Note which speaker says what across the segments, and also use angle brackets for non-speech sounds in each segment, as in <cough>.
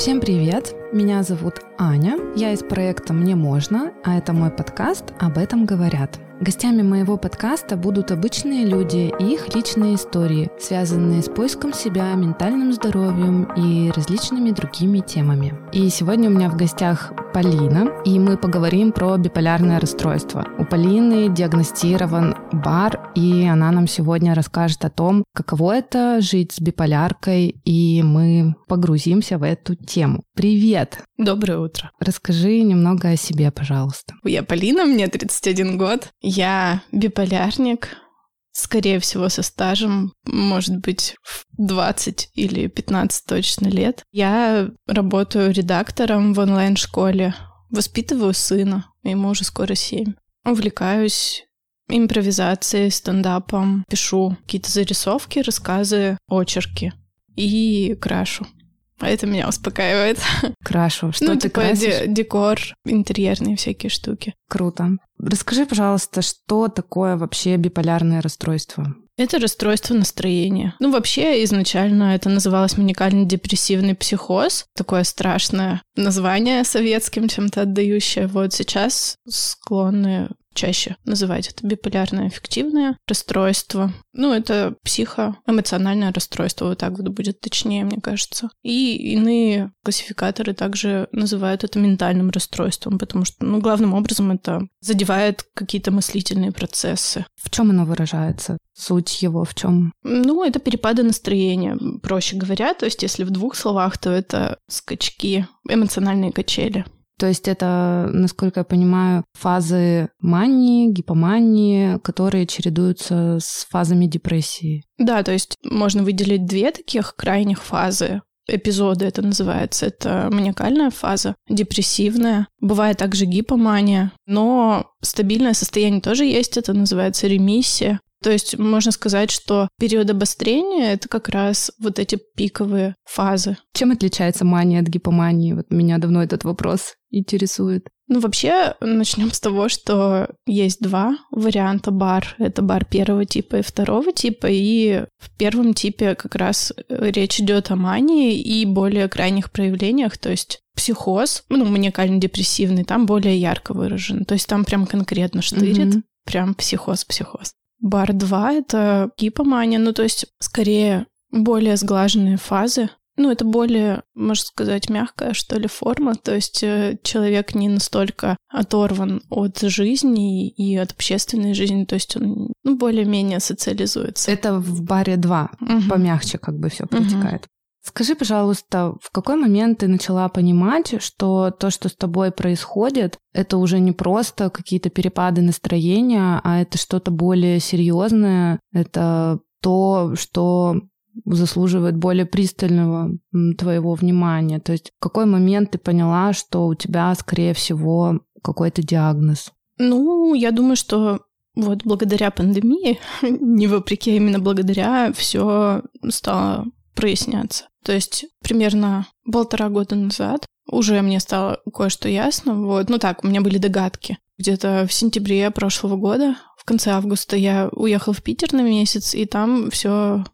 Speaker 1: Всем привет! Меня зовут Аня, я из проекта «Мне можно», а это мой подкаст «Об этом говорят». Гостями моего подкаста будут обычные люди и их личные истории, связанные с поиском себя, ментальным здоровьем и различными другими темами. И сегодня у меня в гостях Полина, и мы поговорим про биполярное расстройство. У Полины диагностирован бар, и она нам сегодня расскажет о том, каково это жить с биполяркой, и мы погрузимся в эту тему. Привет!
Speaker 2: Доброе утро.
Speaker 1: Расскажи немного о себе, пожалуйста.
Speaker 2: Я Полина, мне 31 год. Я биполярник, скорее всего, со стажем, может быть, в 20 или 15 точно лет. Я работаю редактором в онлайн-школе, воспитываю сына, ему уже скоро 7. Увлекаюсь импровизацией, стендапом, пишу какие-то зарисовки, рассказы, очерки и крашу. А это меня успокаивает. <laughs>
Speaker 1: Крашу. Что
Speaker 2: ну,
Speaker 1: ты
Speaker 2: типа
Speaker 1: красишь?
Speaker 2: де- декор, интерьерные всякие штуки.
Speaker 1: Круто. Расскажи, пожалуйста, что такое вообще биполярное расстройство?
Speaker 2: Это расстройство настроения. Ну, вообще, изначально это называлось маникально-депрессивный психоз. Такое страшное название советским чем-то отдающее. Вот сейчас склонны чаще называть это биполярное аффективное расстройство. Ну, это психоэмоциональное расстройство, вот так вот будет точнее, мне кажется. И иные классификаторы также называют это ментальным расстройством, потому что, ну, главным образом это задевает какие-то мыслительные процессы.
Speaker 1: В чем оно выражается? Суть его в чем?
Speaker 2: Ну, это перепады настроения, проще говоря. То есть, если в двух словах, то это скачки, эмоциональные качели.
Speaker 1: То есть это, насколько я понимаю, фазы мании, гипомании, которые чередуются с фазами депрессии.
Speaker 2: Да, то есть можно выделить две таких крайних фазы. Эпизоды это называется. Это маниакальная фаза, депрессивная. Бывает также гипомания, но стабильное состояние тоже есть. Это называется ремиссия. То есть можно сказать, что период обострения — это как раз вот эти пиковые фазы.
Speaker 1: Чем отличается мания от гипомании? Вот меня давно этот вопрос интересует.
Speaker 2: Ну, вообще, начнем с того, что есть два варианта бар. Это бар первого типа и второго типа. И в первом типе как раз речь идет о мании и более крайних проявлениях, то есть психоз, ну, маниакально-депрессивный, там более ярко выражен. То есть там прям конкретно штырит,
Speaker 1: Мгм.
Speaker 2: прям психоз-психоз. Бар 2 — это гипомания, ну, то есть скорее более сглаженные фазы, ну, это более, можно сказать, мягкая, что ли, форма. То есть э, человек не настолько оторван от жизни и от общественной жизни. То есть он, ну, более-менее социализуется.
Speaker 1: Это в баре 2.
Speaker 2: Мгм.
Speaker 1: Помягче как бы все протекает. Скажи, пожалуйста, в какой момент ты начала понимать, что то, что с тобой происходит, это уже не просто какие-то перепады настроения, а это что-то более серьезное, это то, что заслуживает более пристального твоего внимания. То есть в какой момент ты поняла, что у тебя, скорее всего, какой-то диагноз?
Speaker 2: Ну, я думаю, что вот благодаря пандемии, <laughs> не вопреки, а именно благодаря, все стало проясняться. То есть примерно полтора года назад уже мне стало кое-что ясно. Вот. Ну так, у меня были догадки. Где-то в сентябре прошлого года, в конце августа, я уехала в Питер на месяц, и там все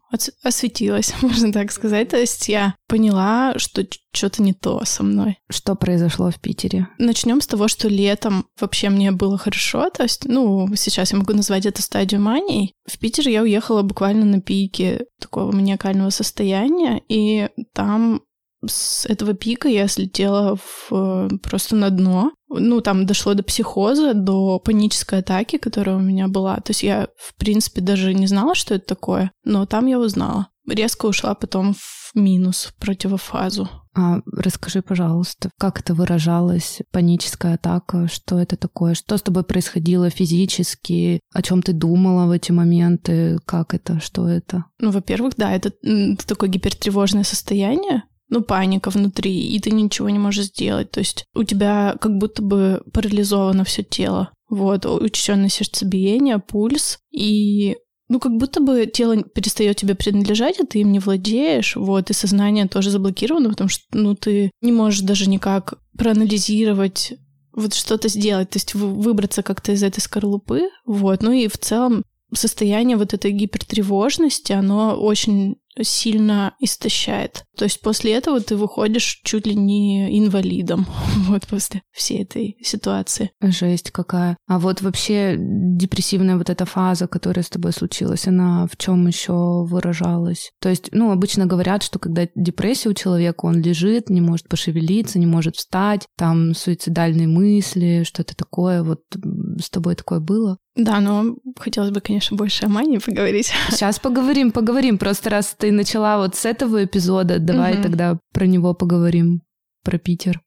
Speaker 2: осветилось, <laughs> можно так сказать. То есть я поняла, что что-то не то со мной.
Speaker 1: Что произошло в Питере?
Speaker 2: Начнем с того, что летом вообще мне было хорошо. То есть, ну, сейчас я могу назвать это стадию мании. В Питер я уехала буквально на пике такого маниакального состояния, и там с этого пика я слетела в, просто на дно. Ну, там дошло до психоза, до панической атаки, которая у меня была. То есть я, в принципе, даже не знала, что это такое, но там я узнала. Резко ушла потом в минус, в противофазу.
Speaker 1: А расскажи, пожалуйста, как это выражалось, паническая атака, что это такое, что с тобой происходило физически, о чем ты думала в эти моменты, как это, что это?
Speaker 2: Ну, во-первых, да, это, это такое гипертревожное состояние, ну, паника внутри, и ты ничего не можешь сделать. То есть у тебя как будто бы парализовано все тело. Вот, учащенное сердцебиение, пульс, и ну, как будто бы тело перестает тебе принадлежать, а ты им не владеешь, вот, и сознание тоже заблокировано, потому что, ну, ты не можешь даже никак проанализировать, вот что-то сделать, то есть выбраться как-то из этой скорлупы, вот, ну и в целом состояние вот этой гипертревожности, оно очень сильно истощает. То есть после этого ты выходишь чуть ли не инвалидом <laughs> вот после всей этой ситуации.
Speaker 1: Жесть какая. А вот вообще депрессивная вот эта фаза, которая с тобой случилась, она в чем еще выражалась? То есть, ну, обычно говорят, что когда депрессия у человека, он лежит, не может пошевелиться, не может встать, там суицидальные мысли, что-то такое. Вот с тобой такое было?
Speaker 2: Да, но хотелось бы, конечно, больше о мании поговорить.
Speaker 1: Сейчас поговорим, поговорим. Просто раз ты начала вот с этого эпизода, давай угу. тогда про него поговорим, про Питер.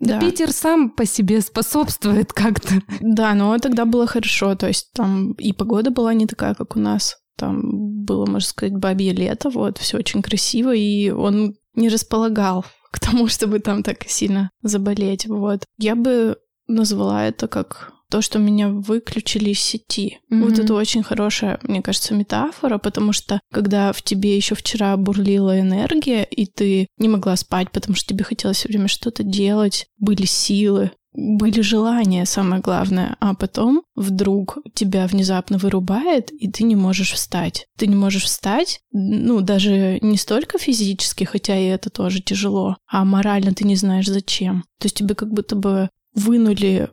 Speaker 1: Да. Питер сам по себе способствует как-то.
Speaker 2: Да, но тогда было хорошо. То есть там и погода была не такая, как у нас. Там было, можно сказать, бабье лето, вот, все очень красиво, и он не располагал к тому, <laughs> чтобы там так сильно заболеть, вот. Я бы назвала это как то, что меня выключили из сети. Mm-hmm. Вот это очень хорошая, мне кажется, метафора, потому что когда в тебе еще вчера бурлила энергия, и ты не могла спать, потому что тебе хотелось все время что-то делать, были силы, были желания, самое главное, а потом вдруг тебя внезапно вырубает, и ты не можешь встать. Ты не можешь встать, ну, даже не столько физически, хотя и это тоже тяжело, а морально ты не знаешь зачем. То есть тебе как будто бы вынули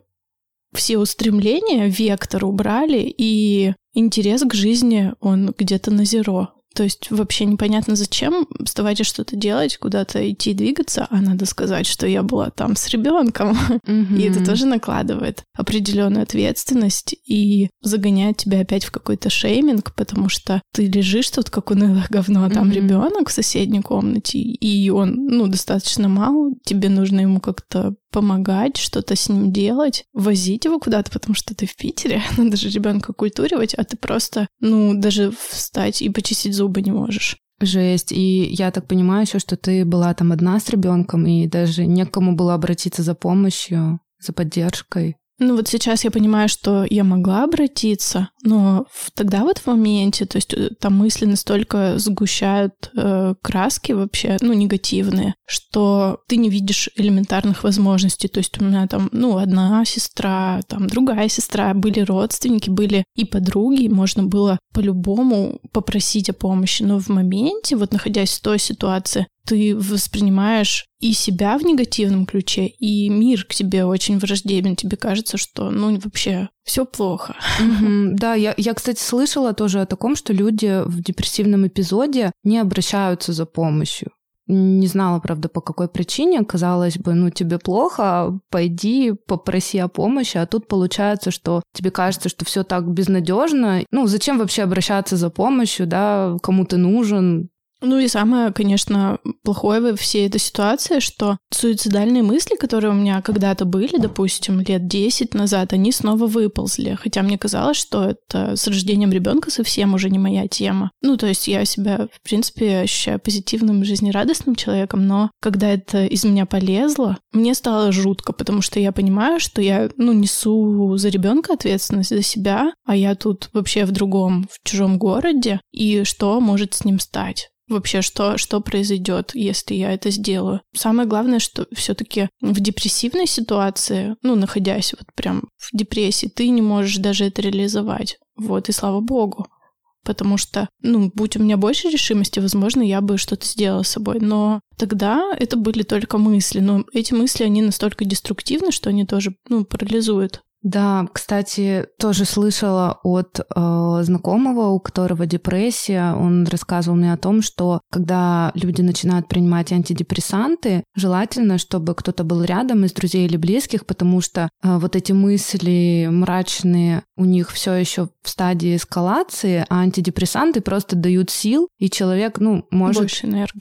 Speaker 2: все устремления, вектор убрали, и интерес к жизни, он где-то на зеро. То есть вообще непонятно, зачем вставать и что-то делать, куда-то идти двигаться, а надо сказать, что я была там с ребенком. Mm-hmm. И это тоже накладывает определенную ответственность и загоняет тебя опять в какой-то шейминг, потому что ты лежишь тут как унылое <laughs> говно, а там mm-hmm. ребенок в соседней комнате, и он, ну, достаточно мал, тебе нужно ему как-то помогать, что-то с ним делать, возить его куда-то, потому что ты в Питере, <laughs> надо же ребенка культуривать, а ты просто, ну, даже встать и почистить зубы не можешь.
Speaker 1: Жесть. И я так понимаю еще, что ты была там одна с ребенком, и даже некому было обратиться за помощью, за поддержкой.
Speaker 2: Ну вот сейчас я понимаю, что я могла обратиться, но тогда вот в моменте, то есть э, там мысли настолько сгущают э, краски вообще, ну негативные, что ты не видишь элементарных возможностей. То есть у меня там, ну, одна сестра, там другая сестра, были родственники, были и подруги, можно было по-любому попросить о помощи. Но в моменте, вот находясь в той ситуации, ты воспринимаешь и себя в негативном ключе, и мир к тебе очень враждебен. Тебе кажется, что, ну, вообще все плохо.
Speaker 1: Mm-hmm. Да, я, я, кстати, слышала тоже о таком, что люди в депрессивном эпизоде не обращаются за помощью. Не знала, правда, по какой причине. Казалось бы, ну, тебе плохо, пойди попроси о помощи, а тут получается, что тебе кажется, что все так безнадежно. Ну, зачем вообще обращаться за помощью, да, кому ты нужен,
Speaker 2: ну и самое, конечно, плохое во всей этой ситуации, что суицидальные мысли, которые у меня когда-то были, допустим, лет 10 назад, они снова выползли. Хотя мне казалось, что это с рождением ребенка совсем уже не моя тема. Ну, то есть я себя, в принципе, ощущаю позитивным, жизнерадостным человеком, но когда это из меня полезло, мне стало жутко, потому что я понимаю, что я, ну, несу за ребенка ответственность за себя, а я тут вообще в другом, в чужом городе, и что может с ним стать вообще, что, что произойдет, если я это сделаю. Самое главное, что все-таки в депрессивной ситуации, ну, находясь вот прям в депрессии, ты не можешь даже это реализовать. Вот, и слава богу. Потому что, ну, будь у меня больше решимости, возможно, я бы что-то сделала с собой. Но тогда это были только мысли. Но эти мысли, они настолько деструктивны, что они тоже, ну, парализуют.
Speaker 1: Да, кстати, тоже слышала от э, знакомого, у которого депрессия. Он рассказывал мне о том, что когда люди начинают принимать антидепрессанты, желательно, чтобы кто-то был рядом из друзей или близких, потому что э, вот эти мысли мрачные у них все еще в стадии эскалации, а антидепрессанты просто дают сил, и человек, ну, может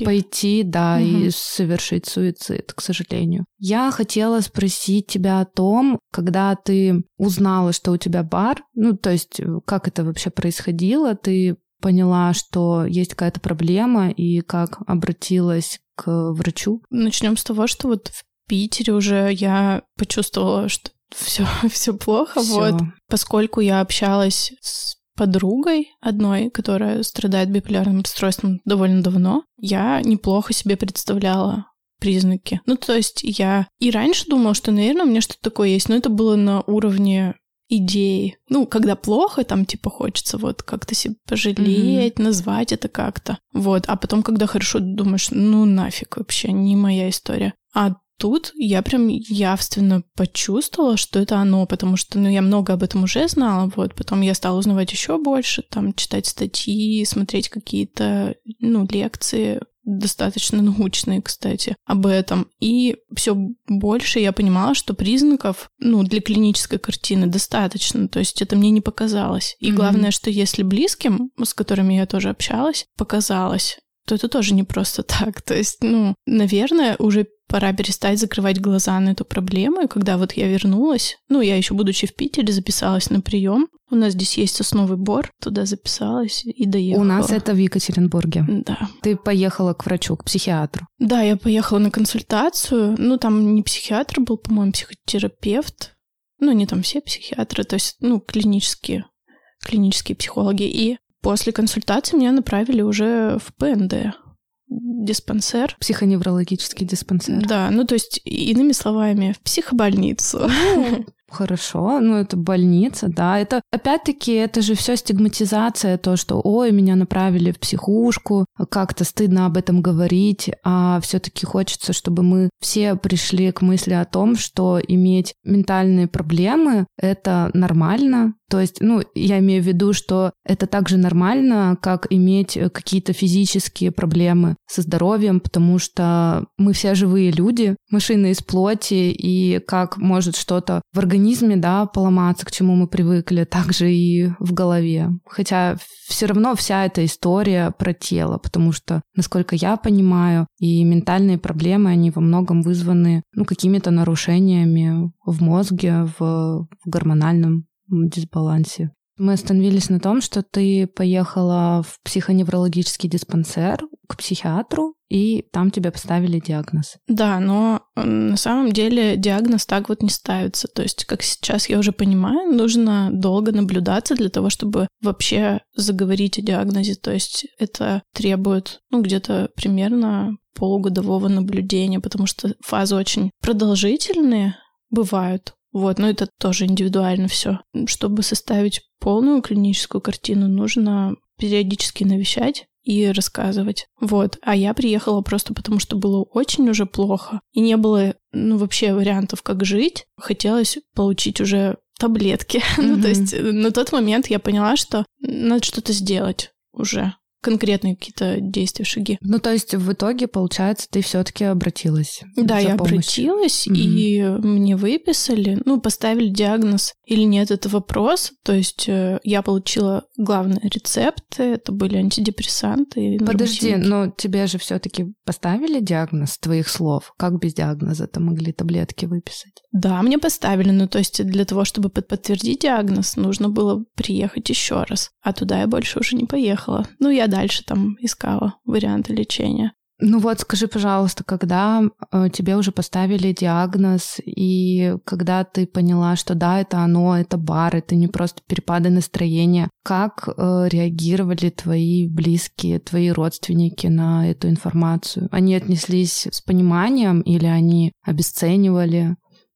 Speaker 1: пойти, да, угу. и совершить суицид, к сожалению. Я хотела спросить тебя о том, когда ты узнала, что у тебя бар, ну, то есть э, как это вообще происходило, ты поняла, что есть какая-то проблема и как обратилась к врачу?
Speaker 2: Начнем с того, что вот в Питере уже я почувствовала, что <laughs> все, все плохо, всё. вот. Поскольку я общалась с подругой одной, которая страдает биполярным расстройством довольно давно, я неплохо себе представляла признаки. Ну, то есть я и раньше думала, что, наверное, у меня что-то такое есть, но это было на уровне идеи. Ну, когда плохо, там типа хочется вот как-то себе пожалеть, mm-hmm. назвать это как-то. Вот, а потом, когда хорошо, думаешь, ну нафиг вообще, не моя история. А тут я прям явственно почувствовала, что это оно, потому что, ну, я много об этом уже знала, вот, потом я стала узнавать еще больше, там, читать статьи, смотреть какие-то, ну, лекции, достаточно научные, кстати, об этом. И все больше я понимала, что признаков, ну, для клинической картины достаточно. То есть это мне не показалось. И mm-hmm. главное, что если близким, с которыми я тоже общалась, показалось, то это тоже не просто так. То есть, ну, наверное, уже пора перестать закрывать глаза на эту проблему. И когда вот я вернулась, ну, я еще будучи в Питере, записалась на прием. У нас здесь есть сосновый бор, туда записалась и доехала.
Speaker 1: У нас это в Екатеринбурге.
Speaker 2: Да.
Speaker 1: Ты поехала к врачу, к психиатру.
Speaker 2: Да, я поехала на консультацию. Ну, там не психиатр был, по-моему, психотерапевт. Ну, не там все психиатры, то есть, ну, клинические, клинические психологи. И после консультации меня направили уже в ПНД, диспансер.
Speaker 1: Психоневрологический диспансер.
Speaker 2: Да, ну то есть, иными словами, в психобольницу.
Speaker 1: Ну, Хорошо, ну это больница, да. Это опять-таки это же все стигматизация, то, что ой, меня направили в психушку, как-то стыдно об этом говорить, а все-таки хочется, чтобы мы все пришли к мысли о том, что иметь ментальные проблемы это нормально, то есть, ну, я имею в виду, что это также нормально, как иметь какие-то физические проблемы со здоровьем, потому что мы все живые люди, машины из плоти, и как может что-то в организме, да, поломаться, к чему мы привыкли, также и в голове. Хотя все равно вся эта история про тело, потому что, насколько я понимаю, и ментальные проблемы, они во многом вызваны, ну, какими-то нарушениями в мозге, в, в гормональном дисбалансе. Мы остановились на том, что ты поехала в психоневрологический диспансер к психиатру, и там тебе поставили диагноз.
Speaker 2: Да, но на самом деле диагноз так вот не ставится. То есть, как сейчас я уже понимаю, нужно долго наблюдаться для того, чтобы вообще заговорить о диагнозе. То есть это требует, ну, где-то примерно полугодового наблюдения, потому что фазы очень продолжительные бывают. Вот, но это тоже индивидуально все. Чтобы составить полную клиническую картину, нужно периодически навещать и рассказывать. Вот. А я приехала просто потому, что было очень уже плохо. И не было, ну, вообще вариантов, как жить. Хотелось получить уже таблетки. Mm-hmm. <laughs> ну, то есть на тот момент я поняла, что надо что-то сделать уже конкретные какие-то действия, шаги.
Speaker 1: Ну, то есть в итоге, получается, ты все-таки обратилась.
Speaker 2: Да, я помощью. обратилась, mm-hmm. и мне выписали, ну, поставили диагноз или нет, это вопрос. То есть э, я получила главные рецепты, это были антидепрессанты.
Speaker 1: Подожди, но тебе же все-таки поставили диагноз твоих слов? Как без диагноза-то могли таблетки выписать?
Speaker 2: Да, мне поставили, ну, то есть для того, чтобы подтвердить диагноз, нужно было приехать еще раз. А туда я больше уже не поехала. Ну, я дальше там искала варианты лечения.
Speaker 1: Ну вот, скажи, пожалуйста, когда э, тебе уже поставили диагноз, и когда ты поняла, что да, это оно, это бар, это не просто перепады настроения, как э, реагировали твои близкие, твои родственники на эту информацию? Они отнеслись с пониманием или они обесценивали?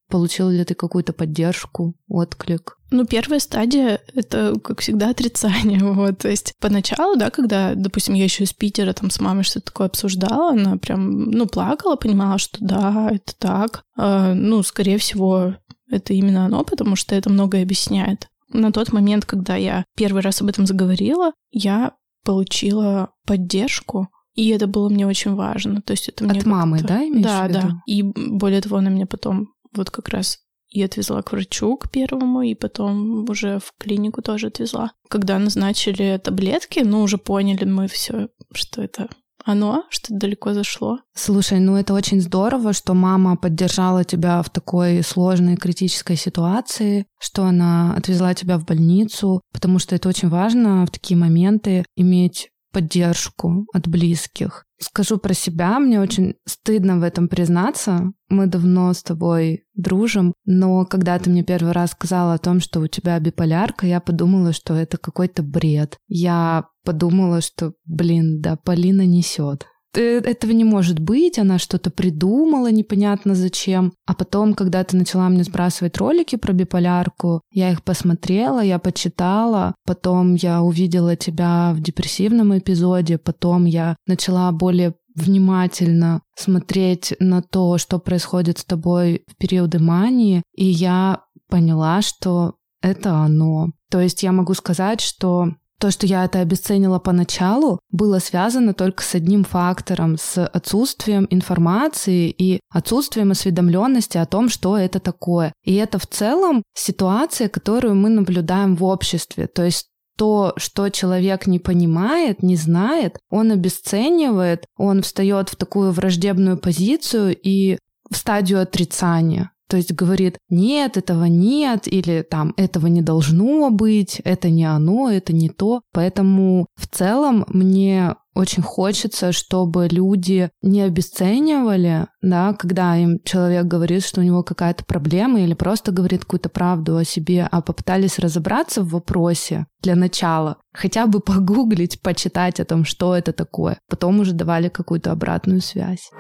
Speaker 1: Получил ли ты какую-то поддержку, отклик?
Speaker 2: Ну, первая стадия — это, как всегда, отрицание. <laughs> Вот. То есть поначалу, да, когда, допустим, я еще из Питера там с мамой что-то такое обсуждала, она прям, ну, плакала, понимала, что да, это так. А, ну, скорее всего, это именно оно, потому что это многое объясняет. На тот момент, когда я первый раз об этом заговорила, я получила поддержку, и это было мне очень важно. То есть это мне
Speaker 1: От мамы, да, имеешь
Speaker 2: Да, да. И более того, она меня потом вот как раз и отвезла к врачу, к первому, и потом уже в клинику тоже отвезла. Когда назначили таблетки, ну, уже поняли мы все, что это оно, что далеко зашло.
Speaker 1: Слушай, ну это очень здорово, что мама поддержала тебя в такой сложной критической ситуации, что она отвезла тебя в больницу, потому что это очень важно в такие моменты иметь поддержку от близких. Скажу про себя, мне очень стыдно в этом признаться. Мы давно с тобой дружим, но когда ты мне первый раз сказала о том, что у тебя биполярка, я подумала, что это какой-то бред. Я подумала, что, блин, да, Полина несет. Этого не может быть, она что-то придумала непонятно зачем. А потом, когда ты начала мне сбрасывать ролики про биполярку, я их посмотрела, я почитала, потом я увидела тебя в депрессивном эпизоде, потом я начала более внимательно смотреть на то, что происходит с тобой в периоды мании, и я поняла, что это оно. То есть я могу сказать, что то, что я это обесценила поначалу, было связано только с одним фактором, с отсутствием информации и отсутствием осведомленности о том, что это такое. И это в целом ситуация, которую мы наблюдаем в обществе. То есть то, что человек не понимает, не знает, он обесценивает, он встает в такую враждебную позицию и в стадию отрицания. То есть говорит, нет, этого нет, или там, этого не должно быть, это не оно, это не то. Поэтому в целом мне очень хочется, чтобы люди не обесценивали, да, когда им человек говорит, что у него какая-то проблема или просто говорит какую-то правду о себе, а попытались разобраться в вопросе для начала, хотя бы <laughs> погуглить, почитать о том, что это такое, потом уже давали какую-то обратную связь.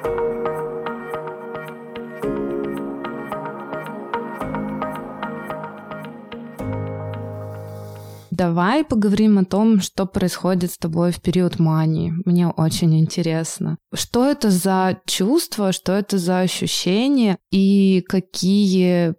Speaker 1: Давай поговорим о том, что происходит с тобой в период мании. Мне очень интересно. Что это за чувство, что это за ощущения и какие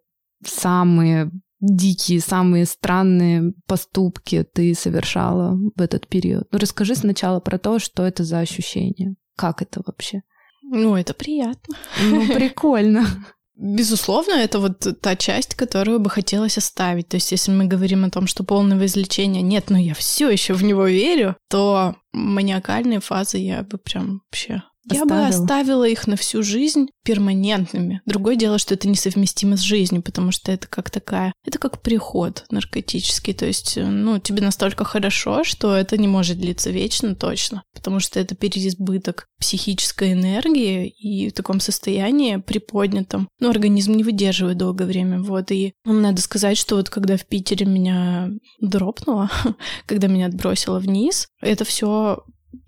Speaker 1: самые дикие, самые странные поступки ты совершала в этот период? Ну, расскажи сначала про то, что это за ощущение. Как это вообще?
Speaker 2: Ну, это приятно.
Speaker 1: Ну, прикольно. <laughs>
Speaker 2: Безусловно, это вот та часть, которую бы хотелось оставить. То есть, если мы говорим о том, что полного излечения нет, но я все еще в него верю, то маниакальные фазы я бы прям вообще я бы оставила их на всю жизнь перманентными. Другое дело, что это несовместимо с жизнью, потому что это как такая... Это как приход наркотический. То есть, ну, тебе настолько хорошо, что это не может длиться вечно точно, потому что это переизбыток психической энергии, и в таком состоянии приподнятом, ну, организм не выдерживает долгое время. Вот, и надо сказать, что вот когда в Питере меня дропнуло, <laughs> когда меня отбросило вниз, это все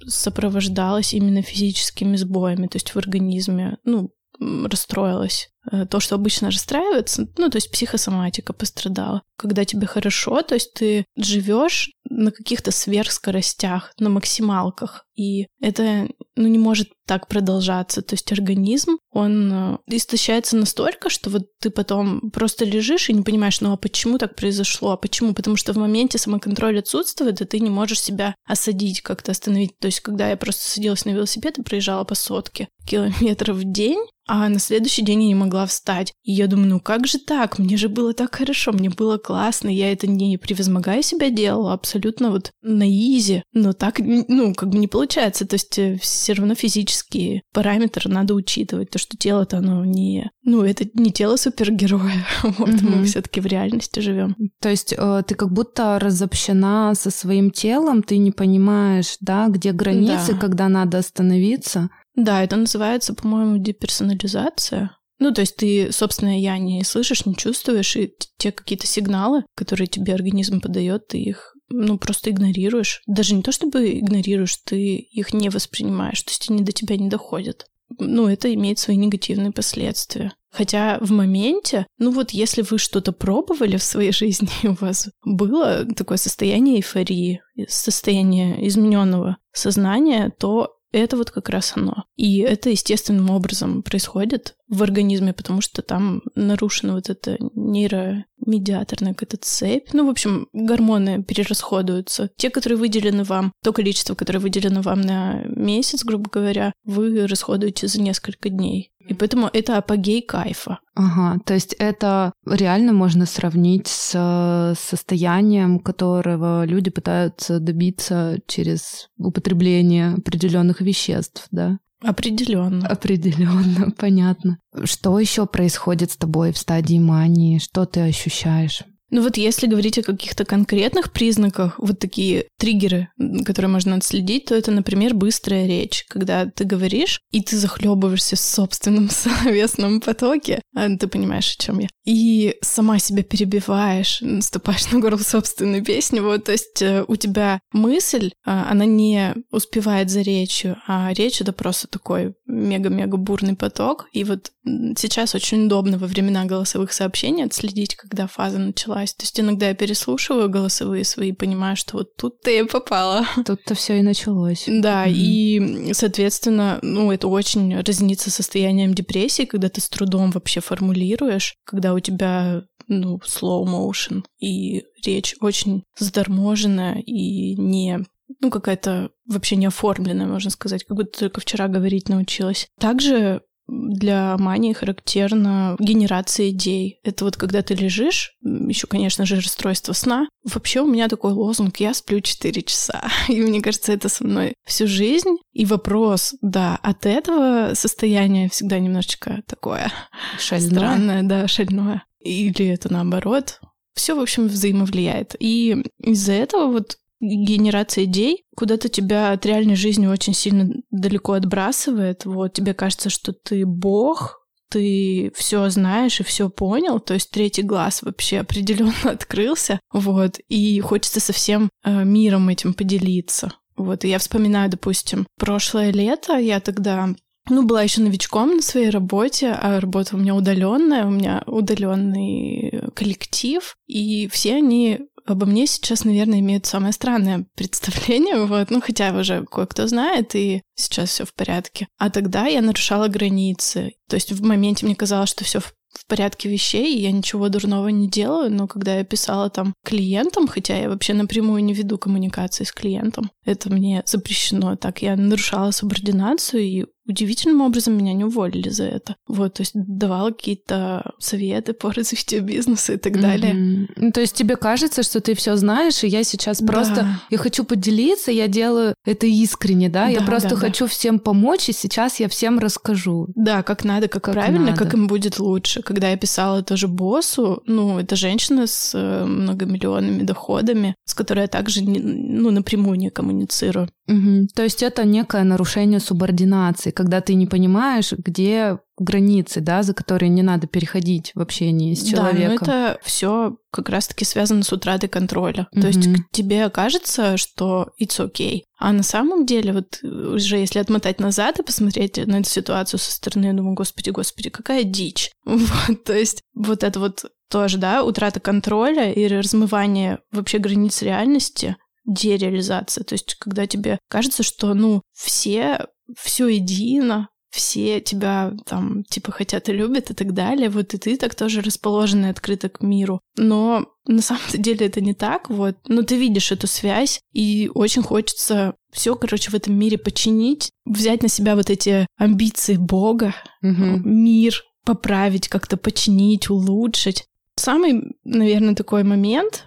Speaker 2: сопровождалось именно физическими сбоями, то есть в организме, ну, расстроилась. Э, то, что обычно расстраивается, ну, то есть психосоматика пострадала. Когда тебе хорошо, то есть ты живешь на каких-то сверхскоростях, на максималках, и это, ну, не может так продолжаться. То есть организм, он э, истощается настолько, что вот ты потом просто лежишь и не понимаешь, ну, а почему так произошло, а почему? Потому что в моменте самоконтроль отсутствует, и ты не можешь себя осадить, как-то остановить. То есть когда я просто садилась на велосипед и проезжала по сотке километров в день, а на следующий день я не могла встать. И я думаю, ну как же так? Мне же было так хорошо, мне было классно. Я это не превозмогая себя делала, абсолютно вот на изи. Но так, ну, как бы не получается. То есть э, все равно физические параметры надо учитывать. То, что тело-то оно не... Ну, это не тело супергероя. <laughs> Вот mm-hmm. мы все таки в реальности живем.
Speaker 1: То есть э, ты как будто разобщена со своим телом, ты не понимаешь, да, где границы, да. когда надо остановиться.
Speaker 2: Да, это называется, по-моему, деперсонализация. Ну, то есть ты, собственно, я не слышишь, не чувствуешь, и те какие-то сигналы, которые тебе организм подает, ты их ну, просто игнорируешь. Даже не то, чтобы игнорируешь, ты их не воспринимаешь, то есть они до тебя не доходят. Ну, это имеет свои негативные последствия. Хотя в моменте, ну вот если вы что-то пробовали в своей <laughs> жизни, у вас было такое состояние эйфории, состояние измененного сознания, то это вот как раз оно. И это естественным образом происходит в организме, потому что там нарушена вот эта нейромедиаторная какая-то цепь. Ну, в общем, гормоны перерасходуются. Те, которые выделены вам, то количество, которое выделено вам на месяц, грубо говоря, вы расходуете за несколько дней. И поэтому это апогей кайфа.
Speaker 1: Ага, то есть это реально можно сравнить с состоянием, которого люди пытаются добиться через употребление определенных веществ, да?
Speaker 2: Определенно.
Speaker 1: Определенно, <laughs> понятно. Что еще происходит с тобой в стадии мании? Что ты ощущаешь?
Speaker 2: Ну вот если говорить о каких-то конкретных признаках, вот такие триггеры, которые можно отследить, то это, например, быстрая речь, когда ты говоришь, и ты захлебываешься в собственном <laughs> словесном потоке, а ты понимаешь, о чем я, и сама себя перебиваешь, наступаешь на горло собственной песни, вот, то есть э, у тебя мысль, а, она не успевает за речью, а речь — это просто такой мега-мега бурный поток, и вот сейчас очень удобно во времена голосовых сообщений отследить, когда фаза началась. То есть иногда я переслушиваю голосовые свои понимаю, что вот тут-то я попала. <laughs>
Speaker 1: Тут-то все и началось.
Speaker 2: Да, mm-hmm. и, соответственно, ну, это очень разнится состоянием депрессии, когда ты с трудом вообще формулируешь, когда у тебя ну, slow motion, и речь очень заторможенная и не ну, какая-то вообще не оформленная, можно сказать, как будто только вчера говорить научилась. Также для мании характерна генерация идей. Это вот когда ты лежишь, еще, конечно же, расстройство сна. Вообще у меня такой лозунг «я сплю 4 часа». <laughs> И мне кажется, это со мной всю жизнь. И вопрос, да, от этого состояния всегда немножечко такое шальное. странное, да, шальное. Или это наоборот. Все, в общем, взаимовлияет. И из-за этого вот генерация идей куда-то тебя от реальной жизни очень сильно далеко отбрасывает. Вот тебе кажется, что ты бог, ты все знаешь и все понял, то есть третий глаз вообще определенно <laughs> открылся, вот, и хочется со всем э, миром этим поделиться. Вот, и я вспоминаю, допустим, прошлое лето, я тогда ну, была еще новичком на своей работе, а работа у меня удаленная, у меня удаленный коллектив, и все они обо мне сейчас, наверное, имеют самое странное <laughs> представление, вот, ну, хотя уже кое-кто знает, и сейчас все в порядке. А тогда я нарушала границы. То есть в моменте мне казалось, что все в порядке вещей, и я ничего дурного не делаю, но когда я писала там клиентам, хотя я вообще напрямую не веду коммуникации с клиентом, это мне запрещено, так я нарушала субординацию, и удивительным образом меня не уволили за это. Вот, то есть давала какие-то советы по <laughs> развитию бизнеса и так далее.
Speaker 1: Mm-hmm. Ну, то есть тебе кажется, что ты все знаешь, и я сейчас да. просто я хочу поделиться, я делаю это искренне, да, да я просто да, хочу да. всем помочь, и сейчас я всем расскажу.
Speaker 2: Да, как надо, как, как правильно, надо. как им будет лучше. Когда я писала тоже боссу, ну, это женщина с э, многомиллионными доходами, с которой я также не, ну, напрямую не коммуницирую.
Speaker 1: Угу. То есть это некое нарушение субординации, когда ты не понимаешь, где границы, да, за которые не надо переходить в общении с человеком.
Speaker 2: Да, но это все как раз-таки связано с утратой контроля. Mm-hmm. То есть тебе кажется, что it's okay. А на самом деле, вот уже если отмотать назад и посмотреть на эту ситуацию со стороны, я думаю, господи, господи, какая дичь. <laughs> Вот, то есть вот это вот тоже, да, утрата контроля и размывание вообще границ реальности, дереализация. То есть когда тебе кажется, что, ну, все все едино, все тебя там типа хотят и любят и так далее, вот и ты так тоже расположена и открыта к миру. Но на самом <laughs> деле это не так, вот. Но ты видишь эту связь, и очень хочется все, короче, в этом мире починить, взять на себя вот эти амбиции Бога, угу. мир поправить, как-то починить, улучшить. Самый, наверное, такой момент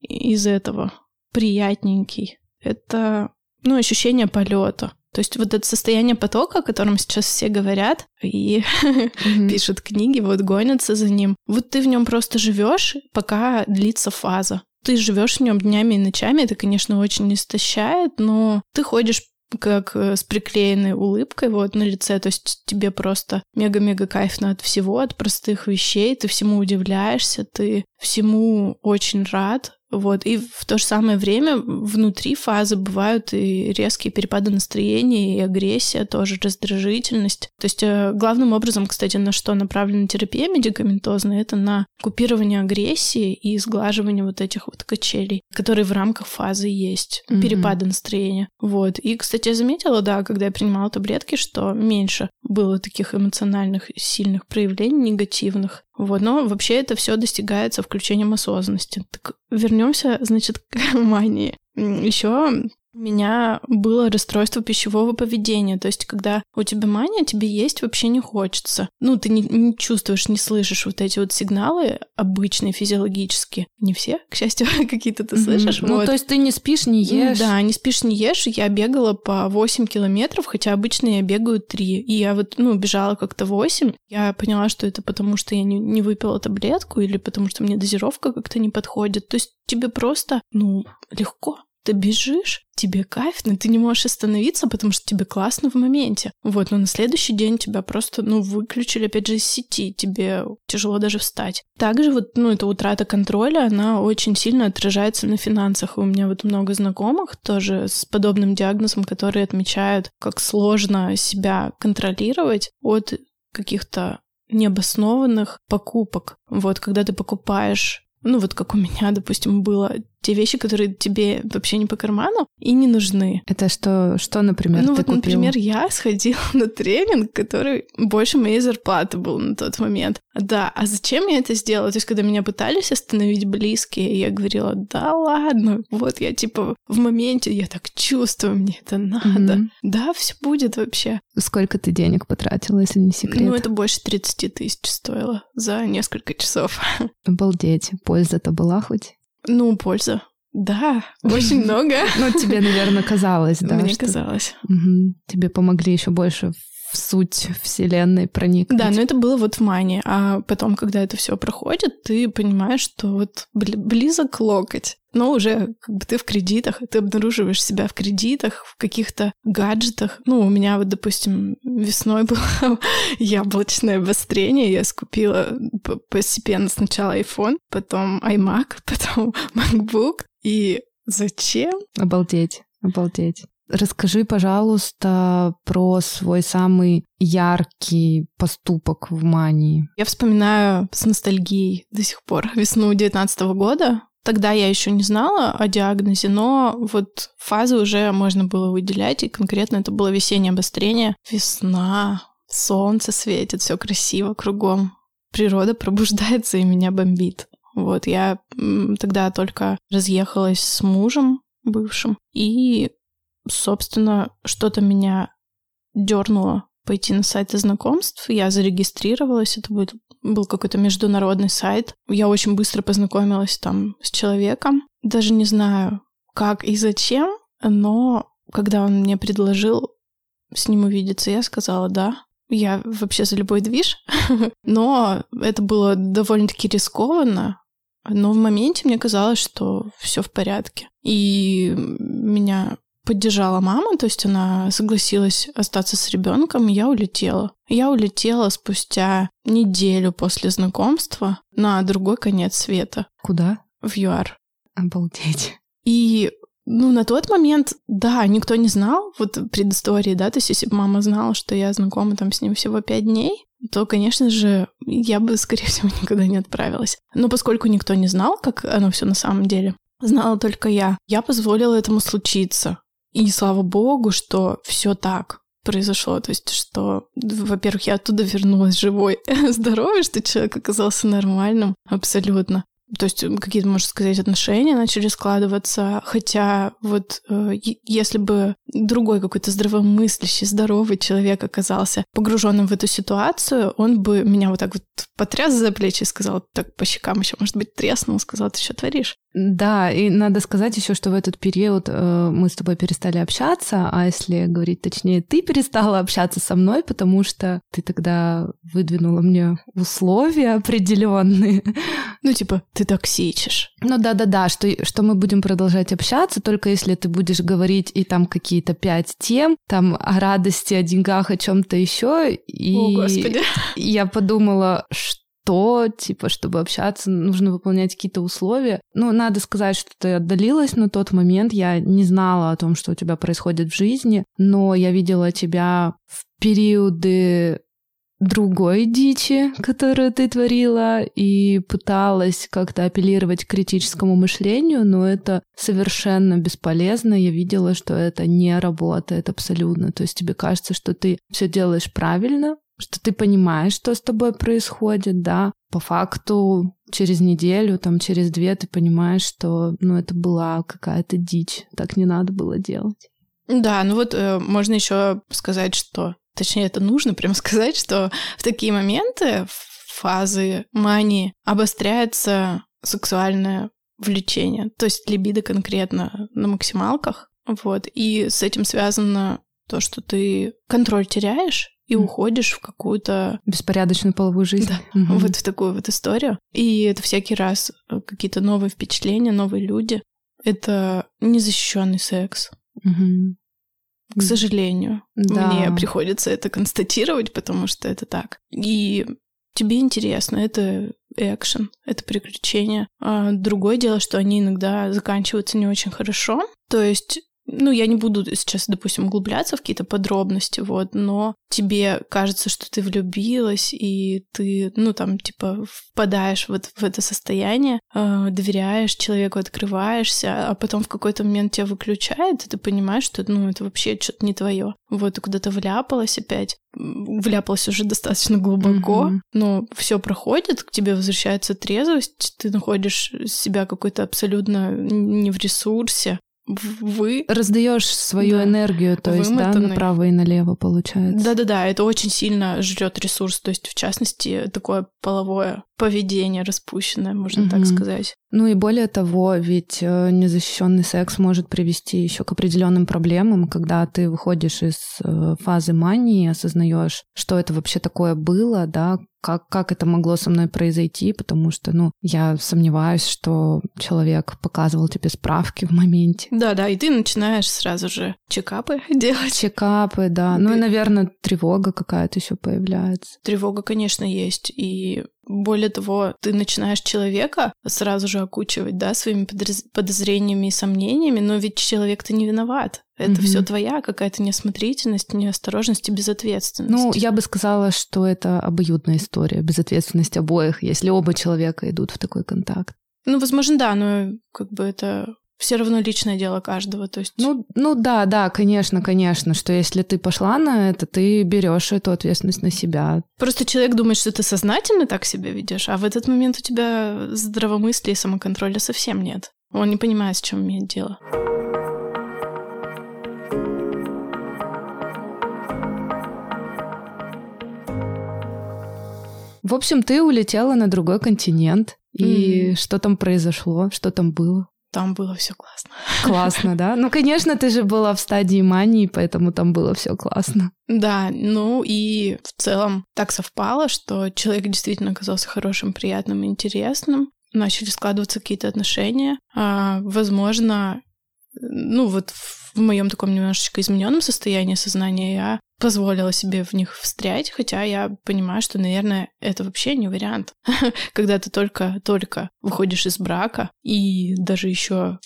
Speaker 2: из этого приятненький — это ну, ощущение полета. То есть вот это состояние потока, о котором сейчас все говорят и <laughs> mm-hmm. пишут книги, вот гонятся за ним. Вот ты в нем просто живешь, пока длится фаза. Ты живешь в нем днями и ночами, это, конечно, очень истощает, но ты ходишь как э, с приклеенной улыбкой вот на лице, то есть тебе просто мега-мега кайфно от всего, от простых вещей, ты всему удивляешься, ты всему очень рад, вот. И в то же самое время внутри фазы бывают и резкие перепады настроения, и агрессия тоже, раздражительность. То есть э, главным образом, кстати, на что направлена терапия медикаментозная, это на купирование агрессии и сглаживание вот этих вот качелей, которые в рамках фазы есть, mm-hmm. перепады настроения. Вот. И, кстати, я заметила, да, когда я принимала таблетки, что меньше было таких эмоциональных сильных проявлений негативных. Вот, но вообще это все достигается включением осознанности. Так вернемся, значит, <laughs> к мании. Еще У меня было расстройство пищевого поведения, то есть когда у тебя мания, тебе есть вообще не хочется. Ну, ты не, не чувствуешь, не слышишь вот эти вот сигналы обычные, физиологические. Не все, к счастью, <laughs> какие-то ты слышишь.
Speaker 1: Mm-hmm. Ну, то есть ты не спишь, не ешь.
Speaker 2: Да, не спишь, не ешь. Я бегала по 8 километров, хотя обычно я бегаю 3. И я вот, ну, бежала как-то 8. Я поняла, что это потому, что я не, не выпила таблетку или потому, что мне дозировка как-то не подходит. То есть тебе просто, ну, легко ты бежишь, тебе кайф, но ты не можешь остановиться, потому что тебе классно в моменте. Вот, но на следующий день тебя просто, ну, выключили опять же из сети, тебе тяжело даже встать. Также вот, ну, эта утрата контроля, она очень сильно отражается на финансах. У меня вот много знакомых тоже с подобным диагнозом, которые отмечают, как сложно себя контролировать от каких-то необоснованных покупок. Вот, когда ты покупаешь ну вот как у меня, допустим, было те вещи, которые тебе вообще не по карману и не нужны.
Speaker 1: Это что, что например,
Speaker 2: Ну
Speaker 1: ты
Speaker 2: вот,
Speaker 1: купил?
Speaker 2: например, я сходила <laughs> на тренинг, который больше моей зарплаты был на тот момент. Да, а зачем я это сделала? То есть, когда меня пытались остановить близкие, я говорила, да ладно, вот я типа в моменте, я так чувствую, мне это надо. Mm-hmm. Да, все будет вообще.
Speaker 1: Сколько ты денег потратила, если не секрет?
Speaker 2: Ну, это больше 30 тысяч стоило за несколько часов. <laughs>
Speaker 1: Обалдеть. Польза-то была хоть?
Speaker 2: Ну, польза. Да, <laughs> очень много.
Speaker 1: Ну, тебе, наверное, казалось, да?
Speaker 2: Мне казалось.
Speaker 1: Тебе помогли еще больше в суть вселенной проникнуть.
Speaker 2: Да, но это было вот в мане. А потом, когда это все проходит, ты понимаешь, что вот близок локоть. Но уже как бы ты в кредитах, ты обнаруживаешь себя в кредитах, в каких-то гаджетах. Ну, у меня вот, допустим, весной <laughs> было яблочное обострение. Я скупила постепенно сначала iPhone, потом iMac, <laughs> потом MacBook. И зачем?
Speaker 1: Обалдеть, обалдеть. Расскажи, пожалуйста, про свой самый яркий поступок в мании.
Speaker 2: Я вспоминаю с ностальгией до сих пор весну 19 года. Тогда я еще не знала о диагнозе, но вот фазы уже можно было выделять, и конкретно это было весеннее обострение. Весна, солнце светит, все красиво кругом. Природа пробуждается и меня бомбит. Вот, я тогда только разъехалась с мужем бывшим, и собственно, что-то меня дернуло пойти на сайты знакомств. Я зарегистрировалась, это был, был какой-то международный сайт. Я очень быстро познакомилась там с человеком. Даже не знаю, как и зачем, но когда он мне предложил с ним увидеться, я сказала «да». Я вообще за любой движ, <laughs> но это было довольно-таки рискованно, но в моменте мне казалось, что все в порядке. И меня поддержала мама, то есть она согласилась остаться с ребенком, и я улетела. Я улетела спустя неделю после знакомства на другой конец света.
Speaker 1: Куда?
Speaker 2: В ЮАР.
Speaker 1: Обалдеть.
Speaker 2: И ну, на тот момент, да, никто не знал, вот предыстории, да, то есть если бы мама знала, что я знакома там с ним всего пять дней, то, конечно же, я бы, скорее всего, <laughs> никуда не отправилась. Но поскольку никто не знал, как оно все на самом деле, знала только я, я позволила этому случиться. И слава богу, что все так произошло. То есть, что, во-первых, я оттуда вернулась живой, <laughs> здоровой, что человек оказался нормальным абсолютно. То есть какие-то, можно сказать, отношения начали складываться. Хотя вот э, если бы другой какой-то здравомыслящий, здоровый человек оказался погруженным в эту ситуацию, он бы меня вот так вот потряс за плечи и сказал, так по щекам еще, может быть, треснул, сказал, ты что творишь?
Speaker 1: Да, и надо сказать еще, что в этот период э, мы с тобой перестали общаться, а если говорить точнее, ты перестала общаться со мной, потому что ты тогда выдвинула мне условия определенные. <laughs>
Speaker 2: Ну, типа, ты токсичишь.
Speaker 1: Ну да-да-да, что, что мы будем продолжать общаться, только если ты будешь говорить и там какие-то пять тем, там о радости, о деньгах, о чем-то еще. И
Speaker 2: О, Господи.
Speaker 1: я подумала, что то, типа, чтобы общаться, нужно выполнять какие-то условия. Ну, надо сказать, что ты отдалилась на тот момент. Я не знала о том, что у тебя происходит в жизни, но я видела тебя в периоды другой дичи, которую ты творила, и пыталась как-то апеллировать к критическому мышлению, но это совершенно бесполезно. Я видела, что это не работает абсолютно. То есть тебе кажется, что ты все делаешь правильно, что ты понимаешь, что с тобой происходит, да, по факту через неделю, там через две ты понимаешь, что ну это была какая-то дичь, так не надо было делать.
Speaker 2: Да, ну вот э, можно еще сказать, что, точнее, это нужно прям <laughs> сказать, что в такие моменты, в фазы мании обостряется сексуальное влечение, то есть либидо конкретно на максималках, вот, и с этим связано то, что ты контроль теряешь, и уходишь в какую-то...
Speaker 1: Беспорядочную половую жизнь.
Speaker 2: Да, угу. вот в такую вот историю. И это всякий раз э, какие-то новые впечатления, новые люди. Это незащищенный секс.
Speaker 1: Угу.
Speaker 2: К сожалению, да. мне приходится это констатировать, потому что это так. И тебе интересно, это экшен, это приключение. А другое дело, что они иногда заканчиваются не очень хорошо. То есть ну, я не буду сейчас, допустим, углубляться в какие-то подробности, вот, но тебе кажется, что ты влюбилась, и ты, ну, там, типа, впадаешь вот в это состояние, э, доверяешь человеку, открываешься, а потом в какой-то момент тебя выключает, и ты понимаешь, что, ну, это вообще что-то не твое. Вот, ты куда-то вляпалась опять, вляпалась уже достаточно глубоко, mm-hmm. но все проходит, к тебе возвращается трезвость, ты находишь себя какой-то абсолютно не в ресурсе, вы
Speaker 1: раздаешь свою да. энергию, то есть да, направо и налево получается.
Speaker 2: Да-да-да, это очень сильно жрет ресурс, то есть в частности такое половое поведение распущенное, можно угу. так сказать.
Speaker 1: Ну и более того, ведь э, незащищенный секс может привести еще к определенным проблемам, когда ты выходишь из э, фазы мании, осознаешь, что это вообще такое было, да, как, как это могло со мной произойти, потому что, ну, я сомневаюсь, что человек показывал тебе справки в моменте.
Speaker 2: Да-да, и ты начинаешь сразу же чекапы <laughs> делать.
Speaker 1: Чекапы, да. Ты... Ну и, наверное, тревога какая-то еще появляется.
Speaker 2: Тревога, конечно, есть. И более того, ты начинаешь человека сразу же окучивать, да, своими подозрениями и сомнениями, но ведь человек-то не виноват. Это mm-hmm. все твоя какая-то неосмотрительность, неосторожность и безответственность.
Speaker 1: Ну, я бы сказала, что это обоюдная история, безответственность обоих, если оба человека идут в такой контакт.
Speaker 2: Ну, возможно, да, но как бы это все равно личное дело каждого, то есть.
Speaker 1: Ну, ну да, да, конечно, конечно, что если ты пошла на это, ты берешь эту ответственность на себя.
Speaker 2: Просто человек думает, что ты сознательно так себя ведешь, а в этот момент у тебя здравомыслия и самоконтроля совсем нет. Он не понимает, с чем имеет дело.
Speaker 1: В общем, ты улетела на другой континент. И mm. что там произошло? Что там было?
Speaker 2: Там было все классно.
Speaker 1: Классно, да? Ну, конечно, ты же была в стадии мании, поэтому там было все классно.
Speaker 2: Да, ну и в целом так совпало, что человек действительно оказался хорошим, приятным, интересным. Начали складываться какие-то отношения. А, возможно, ну вот в моем таком немножечко измененном состоянии сознания я позволила себе в них встрять, хотя я понимаю, что, наверное, это вообще не вариант. <laughs> Когда ты только-только выходишь из брака и даже еще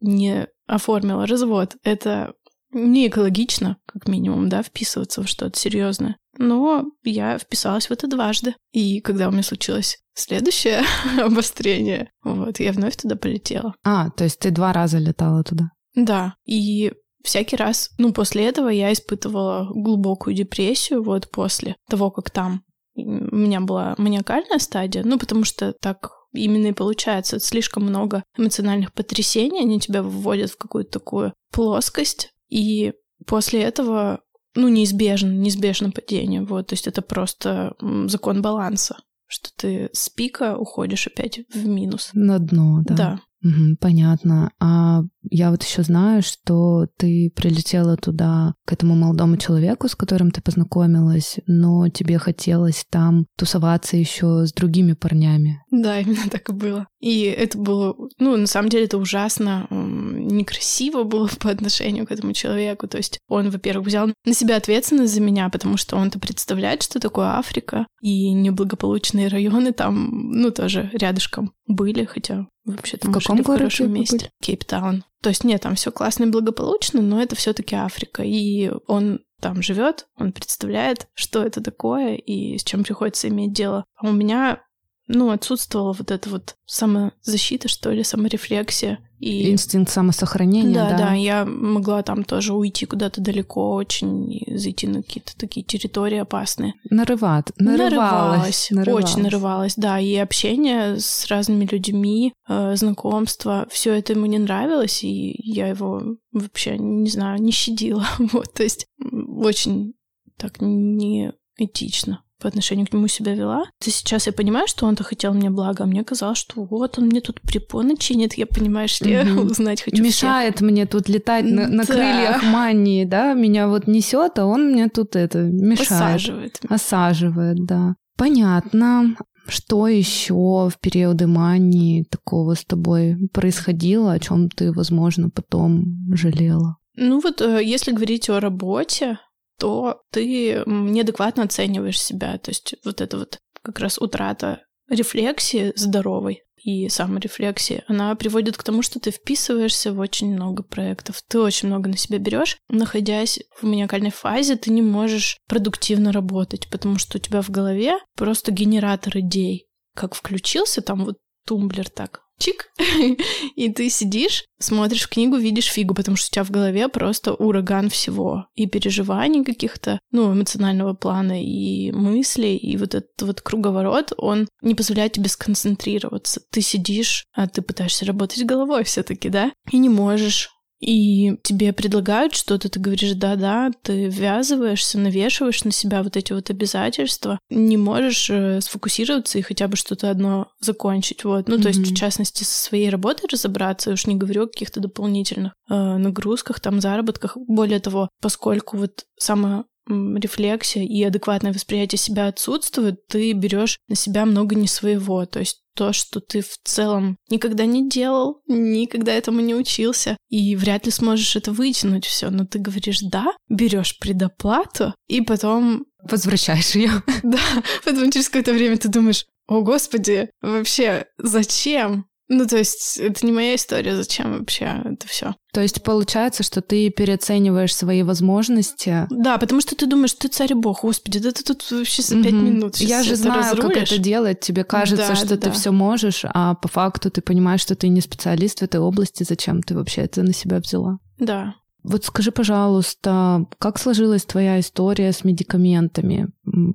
Speaker 2: не оформила развод, это не экологично, как минимум, да, вписываться в что-то серьезное. Но я вписалась в это дважды. И когда у меня случилось следующее <laughs> обострение, вот, я вновь туда полетела.
Speaker 1: А, то есть ты два раза летала туда?
Speaker 2: Да, и всякий раз, ну, после этого я испытывала глубокую депрессию, вот после того, как там у меня была маниакальная стадия, ну, потому что так именно и получается. Слишком много эмоциональных потрясений, они тебя выводят в какую-то такую плоскость, и после этого, ну, неизбежно, неизбежно падение, вот, то есть это просто закон баланса, что ты с пика уходишь опять в минус.
Speaker 1: На дно, да.
Speaker 2: Да.
Speaker 1: Угу, понятно. А я вот еще знаю, что ты прилетела туда к этому молодому человеку, с которым ты познакомилась, но тебе хотелось там тусоваться еще с другими парнями.
Speaker 2: Да, именно так и было. И это было, ну, на самом деле это ужасно некрасиво было <laughs> по отношению к этому человеку. То есть он, во-первых, взял на себя ответственность за меня, потому что он-то представляет, что такое Африка, и неблагополучные районы там, ну, тоже рядышком были, хотя вообще-то
Speaker 1: в каком городе в
Speaker 2: хорошем месте. Кейптаун. То есть нет, там все классно и благополучно, но это все-таки Африка. И он там живет, он представляет, что это такое и с чем приходится иметь дело. А у меня ну, отсутствовала вот эта вот самозащита, что ли, саморефлексия.
Speaker 1: И... Инстинкт самосохранения,
Speaker 2: да,
Speaker 1: да?
Speaker 2: Да, я могла там тоже уйти куда-то далеко очень, и зайти на какие-то такие территории опасные.
Speaker 1: Нарыват, нарывалась,
Speaker 2: нарывалась. нарывалась. Очень нарывалась, да. И общение с разными людьми, э, знакомство, все это ему не нравилось, и я его вообще, не знаю, не щадила. <laughs> вот, то есть очень так неэтично по отношению к нему себя вела. То сейчас я понимаю, что он-то хотел мне блага, а мне казалось, что вот он мне тут препоны чинит, я, понимаешь ли, mm-hmm. узнать хочу
Speaker 1: Мешает
Speaker 2: всех.
Speaker 1: мне тут летать на, на да. крыльях мании, да, меня вот несет, а он мне тут это мешает.
Speaker 2: Осаживает.
Speaker 1: Осаживает, да. Понятно. Что еще в периоды мании такого с тобой происходило, о чем ты, возможно, потом жалела?
Speaker 2: Ну вот, э, если говорить о работе, то ты неадекватно оцениваешь себя. То есть вот это вот как раз утрата рефлексии здоровой и саморефлексии, она приводит к тому, что ты вписываешься в очень много проектов, ты очень много на себя берешь. Находясь в маниакальной фазе, ты не можешь продуктивно работать, потому что у тебя в голове просто генератор идей. Как включился там вот тумблер так чик, <laughs> и ты сидишь, смотришь книгу, видишь фигу, потому что у тебя в голове просто ураган всего. И переживаний каких-то, ну, эмоционального плана, и мыслей, и вот этот вот круговорот, он не позволяет тебе сконцентрироваться. Ты сидишь, а ты пытаешься работать головой все таки да, и не можешь и тебе предлагают что-то, ты говоришь да-да, ты ввязываешься, навешиваешь на себя вот эти вот обязательства, не можешь э, сфокусироваться и хотя бы что-то одно закончить, вот. Ну, mm-hmm. то есть, в частности, со своей работой разобраться, уж не говорю о каких-то дополнительных э, нагрузках, там, заработках. Более того, поскольку вот самое рефлексия и адекватное восприятие себя отсутствует, ты берешь на себя много не своего. То есть то, что ты в целом никогда не делал, никогда этому не учился, и вряд ли сможешь это вытянуть все. Но ты говоришь да, берешь предоплату, и потом
Speaker 1: возвращаешь ее. <laughs>
Speaker 2: Да, потом через какое-то время ты думаешь, о господи, вообще зачем? Ну, то есть, это не моя история, зачем вообще это все?
Speaker 1: То есть, получается, что ты переоцениваешь свои возможности.
Speaker 2: Да, потому что ты думаешь, ты царь бог, господи, да ты тут вообще за пять mm-hmm. минут
Speaker 1: Я же знаю,
Speaker 2: разрулишь.
Speaker 1: как это делать. Тебе кажется, да, что да. ты все можешь, а по факту ты понимаешь, что ты не специалист в этой области, зачем ты вообще это на себя взяла.
Speaker 2: Да.
Speaker 1: Вот скажи, пожалуйста, как сложилась твоя история с медикаментами?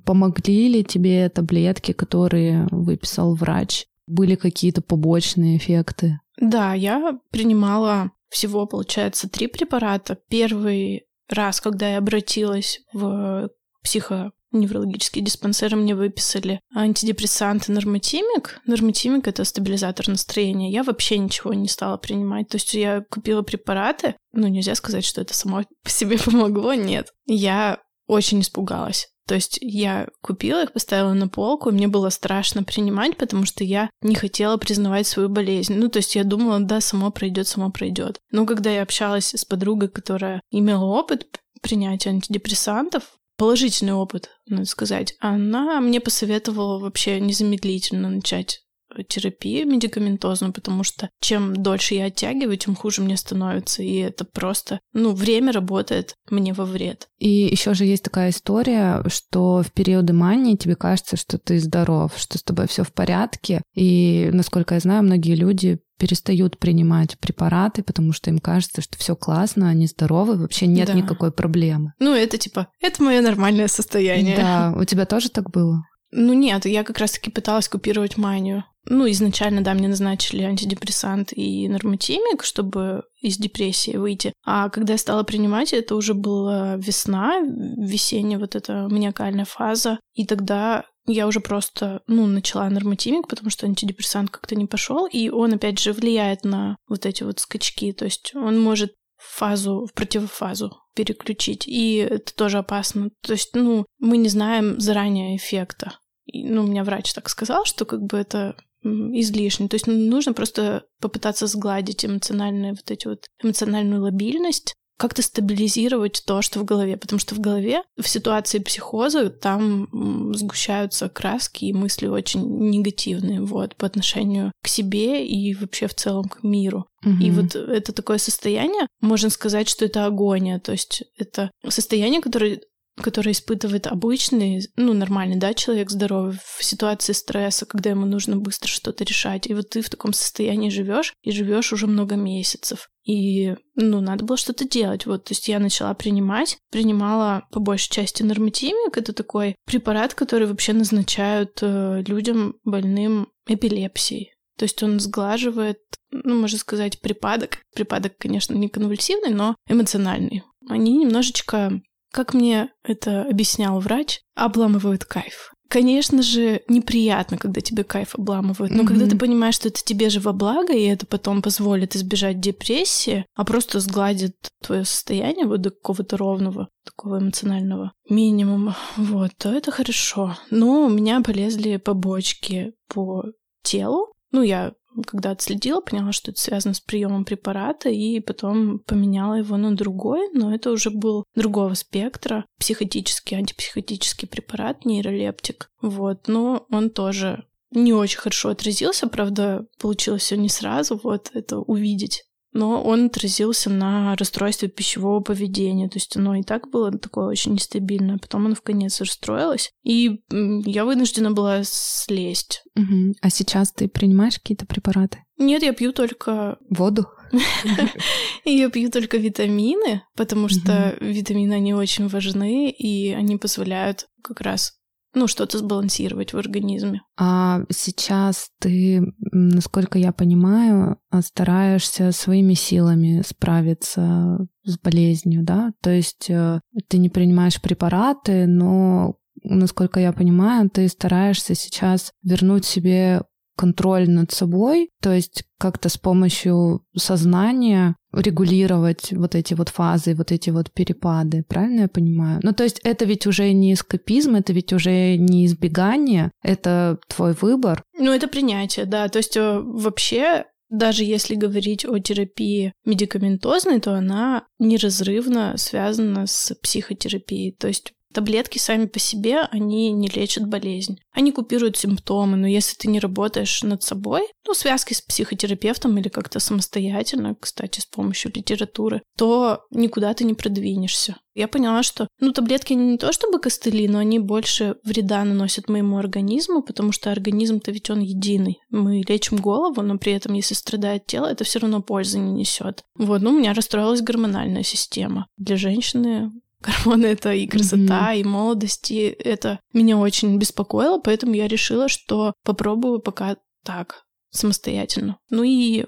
Speaker 1: Помогли ли тебе таблетки, которые выписал врач? Были какие-то побочные эффекты?
Speaker 2: Да, я принимала всего, получается, три препарата. Первый раз, когда я обратилась в психоневрологический диспансер, мне выписали антидепрессант и нормотимик. Нормотимик — это стабилизатор настроения. Я вообще ничего не стала принимать. То есть я купила препараты, ну, нельзя сказать, что это само по себе <laughs> помогло, нет. Я очень испугалась. То есть я купила их, поставила на полку, и мне было страшно принимать, потому что я не хотела признавать свою болезнь. Ну, то есть я думала, да, само пройдет, само пройдет. Но когда я общалась с подругой, которая имела опыт принятия антидепрессантов, положительный опыт, надо сказать, она мне посоветовала вообще незамедлительно начать терапию медикаментозную, потому что чем дольше я оттягиваю, тем хуже мне становится. И это просто, ну, время работает мне во вред.
Speaker 1: И еще же есть такая история, что в периоды мании тебе кажется, что ты здоров, что с тобой все в порядке. И, насколько я знаю, многие люди перестают принимать препараты, потому что им кажется, что все классно, они здоровы, вообще нет да. никакой проблемы.
Speaker 2: Ну, это типа, это мое нормальное состояние.
Speaker 1: Да, у тебя тоже так было?
Speaker 2: Ну нет, я как раз-таки пыталась купировать манию. Ну, изначально, да, мне назначили антидепрессант и нормотимик, чтобы из депрессии выйти. А когда я стала принимать, это уже была весна, весенняя вот эта маниакальная фаза. И тогда я уже просто, ну, начала нормотимик, потому что антидепрессант как-то не пошел, и он, опять же, влияет на вот эти вот скачки. То есть он может фазу, в противофазу переключить, и это тоже опасно. То есть, ну, мы не знаем заранее эффекта. И, ну, у меня врач так сказал, что как бы это излишне. То есть нужно просто попытаться сгладить эмоциональные вот эти вот эмоциональную лобильность, как-то стабилизировать то, что в голове. Потому что в голове в ситуации психоза там сгущаются краски и мысли очень негативные вот, по отношению к себе и вообще в целом к миру. Угу. И вот это такое состояние, можно сказать, что это агония. То есть это состояние, которое который испытывает обычный, ну, нормальный, да, человек здоровый в ситуации стресса, когда ему нужно быстро что-то решать. И вот ты в таком состоянии живешь и живешь уже много месяцев. И, ну, надо было что-то делать. Вот, то есть я начала принимать, принимала по большей части нормотимик. Это такой препарат, который вообще назначают э, людям больным эпилепсией. То есть он сглаживает, ну, можно сказать, припадок. Припадок, конечно, не конвульсивный, но эмоциональный. Они немножечко как мне это объяснял врач, обламывают кайф. Конечно же, неприятно, когда тебе кайф обламывают, но mm-hmm. когда ты понимаешь, что это тебе же во благо, и это потом позволит избежать депрессии, а просто сгладит твое состояние вот до какого-то ровного, такого эмоционального минимума, вот, то это хорошо. Но у меня полезли побочки по телу. Ну, я когда отследила, поняла, что это связано с приемом препарата, и потом поменяла его на другой, но это уже был другого спектра, психотический, антипсихотический препарат, нейролептик. Вот, но он тоже не очень хорошо отразился, правда, получилось все не сразу, вот это увидеть но он отразился на расстройстве пищевого поведения. То есть оно и так было такое очень нестабильное. Потом оно в конец расстроилось, и я вынуждена была слезть.
Speaker 1: Угу. А сейчас ты принимаешь какие-то препараты?
Speaker 2: Нет, я пью только...
Speaker 1: Воду? <laughs>
Speaker 2: Я пью только витамины, потому что витамины, они очень важны, и они позволяют как раз ну, что-то сбалансировать в организме.
Speaker 1: А сейчас ты, насколько я понимаю, стараешься своими силами справиться с болезнью, да? То есть э, ты не принимаешь препараты, но насколько я понимаю, ты стараешься сейчас вернуть себе контроль над собой, то есть как-то с помощью сознания регулировать вот эти вот фазы, вот эти вот перепады, правильно я понимаю? Ну, то есть это ведь уже не эскапизм, это ведь уже не избегание, это твой выбор.
Speaker 2: Ну, это принятие, да. То есть э, вообще даже если говорить о терапии медикаментозной, то она неразрывно связана с психотерапией. То есть Таблетки сами по себе, они не лечат болезнь. Они купируют симптомы, но если ты не работаешь над собой, ну, связки с психотерапевтом или как-то самостоятельно, кстати, с помощью литературы, то никуда ты не продвинешься. Я поняла, что, ну, таблетки не то чтобы костыли, но они больше вреда наносят моему организму, потому что организм-то ведь он единый. Мы лечим голову, но при этом, если страдает тело, это все равно пользы не несет. Вот, ну, у меня расстроилась гормональная система. Для женщины <laughs> Гормоны — это и красота, mm-hmm. и молодость, и это меня очень беспокоило, поэтому я решила, что попробую пока так, самостоятельно. Ну и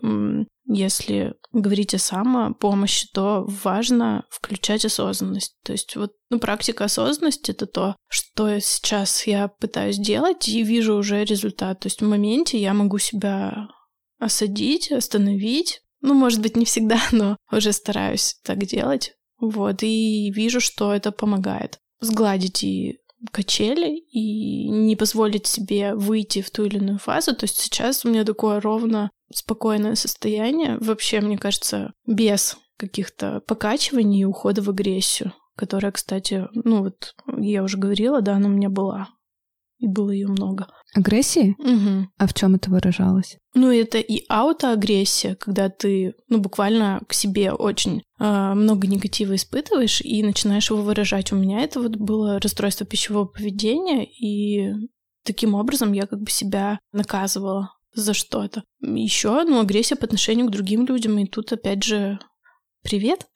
Speaker 2: если говорить о самопомощи, то важно включать осознанность. То есть вот ну, практика осознанности — это то, что сейчас я пытаюсь делать и вижу уже результат. То есть в моменте я могу себя осадить, остановить. Ну, может быть, не всегда, <laughs> но уже стараюсь так делать. Вот, и вижу, что это помогает сгладить и качели и не позволить себе выйти в ту или иную фазу. То есть сейчас у меня такое ровно спокойное состояние. Вообще, мне кажется, без каких-то покачиваний и ухода в агрессию, которая, кстати, ну вот я уже говорила, да, она у меня была. И было ее много.
Speaker 1: Агрессии?
Speaker 2: Угу.
Speaker 1: А в чем это выражалось?
Speaker 2: Ну, это и аутоагрессия, когда ты, ну, буквально к себе очень э, много негатива испытываешь и начинаешь его выражать. У меня это вот было расстройство пищевого поведения, и таким образом я как бы себя наказывала за что-то. Еще, ну, агрессия по отношению к другим людям, и тут опять же Привет.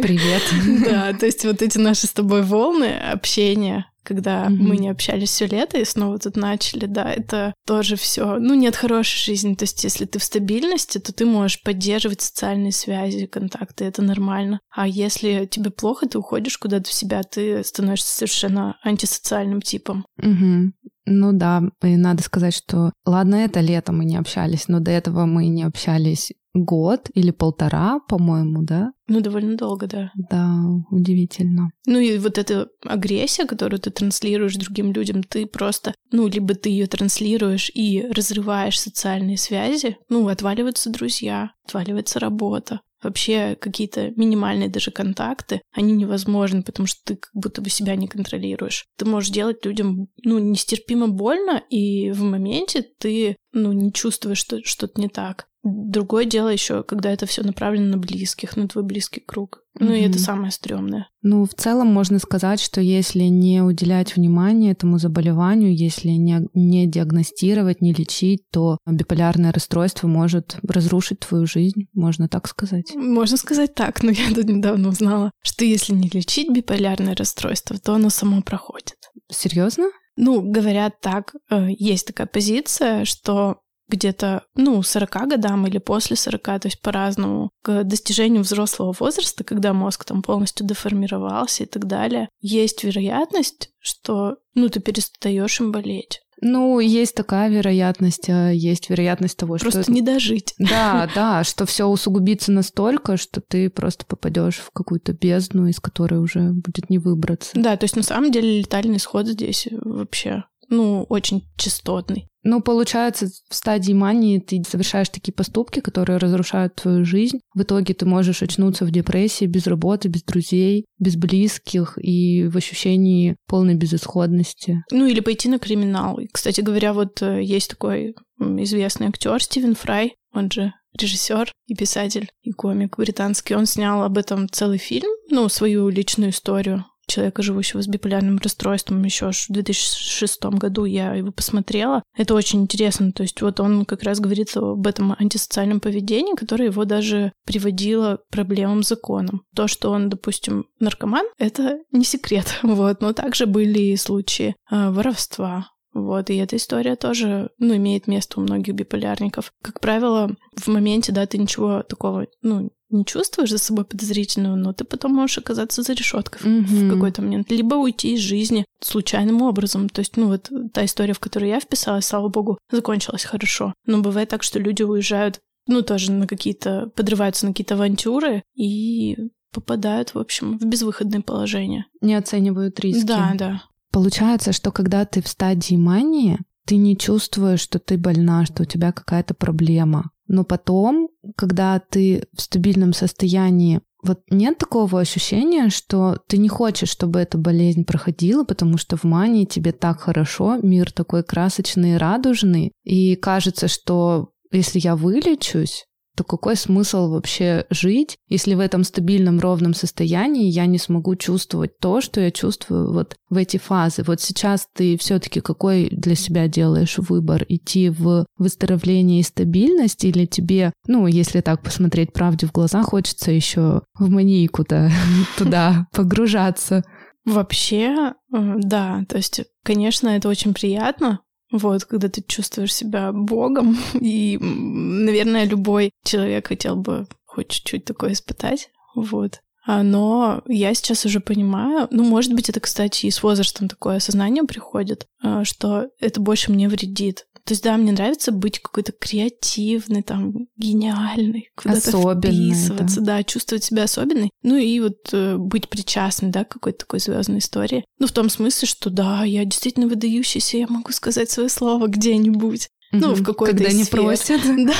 Speaker 1: Привет. <laughs>
Speaker 2: Да, то есть вот эти наши с тобой волны общения, когда mm-hmm. мы не общались все лето и снова тут начали, да, это тоже все. Ну, нет хорошей жизни. То есть, если ты в стабильности, то ты можешь поддерживать социальные связи, контакты, это нормально. А если тебе плохо, ты уходишь куда-то в себя, ты становишься совершенно антисоциальным типом.
Speaker 1: Угу. Ну да, и надо сказать, что ладно, это лето мы не общались, но до этого мы не общались год или полтора, по-моему, да?
Speaker 2: Ну, довольно долго, да.
Speaker 1: Да, удивительно.
Speaker 2: Ну и вот эта агрессия, которую ты транслируешь другим людям, ты просто, ну, либо ты ее транслируешь и разрываешь социальные связи, ну, отваливаются друзья, отваливается работа, вообще какие-то минимальные даже контакты, они невозможны, потому что ты как будто бы себя не контролируешь. Ты можешь делать людям, ну, нестерпимо больно, и в моменте ты ну, не чувствуешь, что что-то не так. Другое дело еще, когда это все направлено на близких, на твой близкий круг. Ну mm-hmm. и это самое стрёмное.
Speaker 1: Ну, в целом можно сказать, что если не уделять внимание этому заболеванию, если не, не диагностировать, не лечить, то биполярное расстройство может разрушить твою жизнь, можно так сказать.
Speaker 2: Можно сказать так, но я тут недавно узнала, что если не лечить биполярное расстройство, то оно само проходит.
Speaker 1: Серьезно?
Speaker 2: Ну, говорят так, э, есть такая позиция, что где-то, ну, 40 годам или после 40, то есть по-разному, к достижению взрослого возраста, когда мозг там полностью деформировался и так далее, есть вероятность, что, ну, ты перестаешь им болеть.
Speaker 1: Ну, есть такая вероятность, а есть вероятность того,
Speaker 2: просто что...
Speaker 1: Просто
Speaker 2: не дожить.
Speaker 1: Да, да, что все усугубится настолько, что ты просто попадешь в какую-то бездну, из которой уже будет не выбраться.
Speaker 2: Да, то есть на самом деле летальный исход здесь вообще ну, очень частотный.
Speaker 1: Ну, получается, в стадии мании ты совершаешь такие поступки, которые разрушают твою жизнь. В итоге ты можешь очнуться в депрессии, без работы, без друзей, без близких и в ощущении полной безысходности.
Speaker 2: Ну, или пойти на криминал. И, кстати говоря, вот э, есть такой известный актер Стивен Фрай, он же режиссер и писатель и комик британский. Он снял об этом целый фильм, ну, свою личную историю человека, живущего с биполярным расстройством, еще в 2006 году я его посмотрела. Это очень интересно. То есть вот он как раз говорит об этом антисоциальном поведении, которое его даже приводило к проблемам с законом. То, что он, допустим, наркоман, это не секрет. <laughs> Вот. Но также были и случаи э, воровства, вот, и эта история тоже, ну, имеет место у многих биполярников. Как правило, в моменте, да, ты ничего такого, ну, не чувствуешь за собой подозрительного, но ты потом можешь оказаться за решеткой mm-hmm. в какой-то момент, либо уйти из жизни случайным образом. То есть, ну вот та история, в которую я вписалась, слава богу, закончилась хорошо. Но бывает так, что люди уезжают, ну тоже на какие-то, подрываются на какие-то авантюры и попадают, в общем, в безвыходное положение.
Speaker 1: Не оценивают риски.
Speaker 2: Да, да.
Speaker 1: Получается, что когда ты в стадии мании, ты не чувствуешь, что ты больна, что у тебя какая-то проблема. Но потом, когда ты в стабильном состоянии, вот нет такого ощущения, что ты не хочешь, чтобы эта болезнь проходила, потому что в мании тебе так хорошо, мир такой красочный и радужный, и кажется, что если я вылечусь, то какой смысл вообще жить, если в этом стабильном ровном состоянии я не смогу чувствовать то, что я чувствую вот в эти фазы. Вот сейчас ты все-таки какой для себя делаешь выбор? Идти в выздоровление и стабильность или тебе, ну, если так посмотреть правде в глаза, хочется еще в манийку-то <laughs> туда погружаться?
Speaker 2: Вообще, э, да, то есть, конечно, это очень приятно, вот, когда ты чувствуешь себя богом, <laughs> и, наверное, любой человек хотел бы хоть чуть-чуть такое испытать, вот. А, но я сейчас уже понимаю, ну, может быть, это, кстати, и с возрастом такое осознание приходит, а, что это больше мне вредит. То есть, да, мне нравится быть какой-то креативной, там, гениальной, куда-то вписываться, да. да, чувствовать себя особенной. Ну и вот э, быть причастной, да, к какой-то такой звездной истории. Ну, в том смысле, что да, я действительно выдающийся, я могу сказать свое слово где-нибудь. Ну, в какой-то
Speaker 1: Когда не просят. <laughs>
Speaker 2: Да.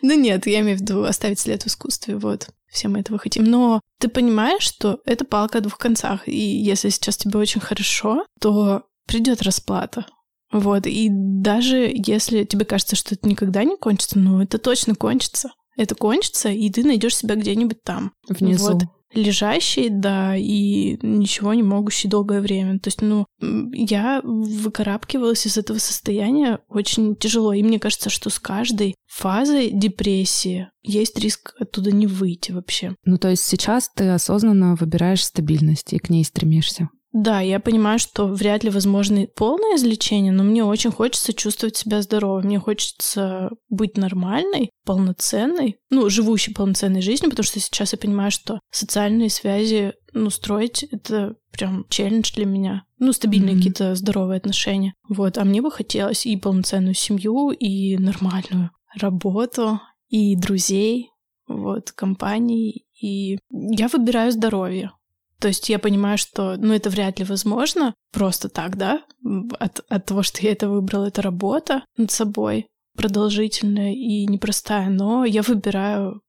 Speaker 2: Ну нет, я имею в виду оставить след в искусстве, вот. Все мы этого хотим. Но ты понимаешь, что это палка о двух концах. И если сейчас тебе очень хорошо, то придет расплата. Вот, и даже если тебе кажется, что это никогда не кончится, ну, это точно кончится. Это кончится, и ты найдешь себя где-нибудь там.
Speaker 1: Внизу. Вот
Speaker 2: лежащий, да, и ничего не могущий долгое время. То есть, ну, я выкарабкивалась из этого состояния очень тяжело. И мне кажется, что с каждой фазой депрессии есть риск оттуда не выйти вообще.
Speaker 1: Ну, то есть сейчас ты осознанно выбираешь стабильность и к ней стремишься.
Speaker 2: Да, я понимаю, что вряд ли возможно полное излечение, но мне очень хочется чувствовать себя здоровой. Мне хочется быть нормальной, полноценной, ну, живущей полноценной жизнью, потому что сейчас я понимаю, что социальные связи, ну, строить — это прям челлендж для меня. Ну, стабильные mm-hmm. какие-то здоровые отношения. Вот, а мне бы хотелось и полноценную семью, и нормальную работу, и друзей, вот, компании. И я выбираю здоровье. То есть я понимаю, что, ну, это вряд ли возможно просто так, да, от, от того, что я это выбрала, это работа над собой продолжительная и непростая, но я выбираю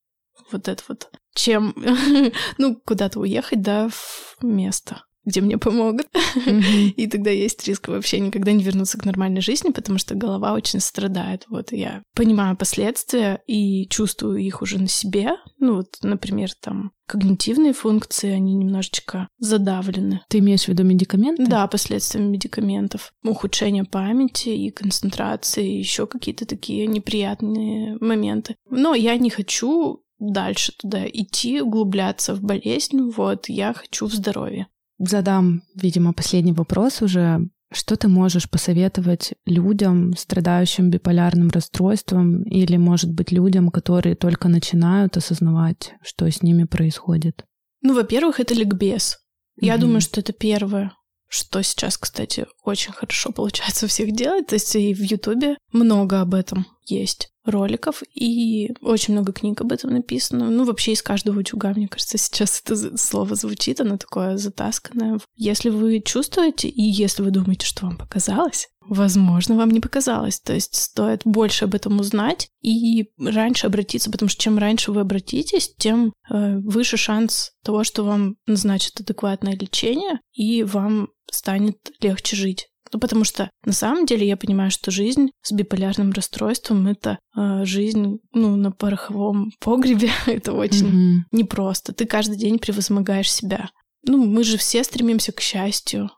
Speaker 2: вот это вот, чем, <laughs> ну, куда-то уехать, да, в место. Где мне помогут. Mm-hmm. <laughs> И тогда есть риск вообще никогда не вернуться к нормальной жизни, потому что голова очень страдает. Вот я понимаю последствия и чувствую их уже на себе. Ну вот, например, там когнитивные функции, они немножечко задавлены.
Speaker 1: Ты имеешь в виду медикаменты?
Speaker 2: Да, последствиями медикаментов. Ухудшение памяти и концентрации, еще какие-то такие неприятные моменты. Но я не хочу дальше туда идти, углубляться в болезнь. Вот, я хочу в здоровье.
Speaker 1: Задам, видимо, последний вопрос уже. Что ты можешь посоветовать людям, страдающим биполярным расстройством, или, может быть, людям, которые только начинают осознавать, что с ними происходит?
Speaker 2: Ну, во-первых, это ликбез. Я mm-hmm. думаю, что это первое, что сейчас, кстати, очень хорошо <laughs> получается у всех делать. То есть и в Ютубе много об этом есть роликов, и очень много книг об этом написано. Ну, вообще из каждого утюга, мне кажется, <laughs> сейчас это слово звучит, оно такое затасканное. Если вы чувствуете, и если вы думаете, что вам показалось, возможно, вам не показалось. То есть стоит больше об этом узнать и раньше обратиться, потому что чем раньше вы обратитесь, тем э, выше шанс того, что вам назначат адекватное лечение, и вам станет легче жить. Ну, потому что на самом деле я понимаю, что жизнь с биполярным расстройством — это э, жизнь, ну, на пороховом погребе. <laughs> это очень mm-hmm. непросто. Ты каждый день превозмогаешь себя. Ну, мы же все стремимся к счастью.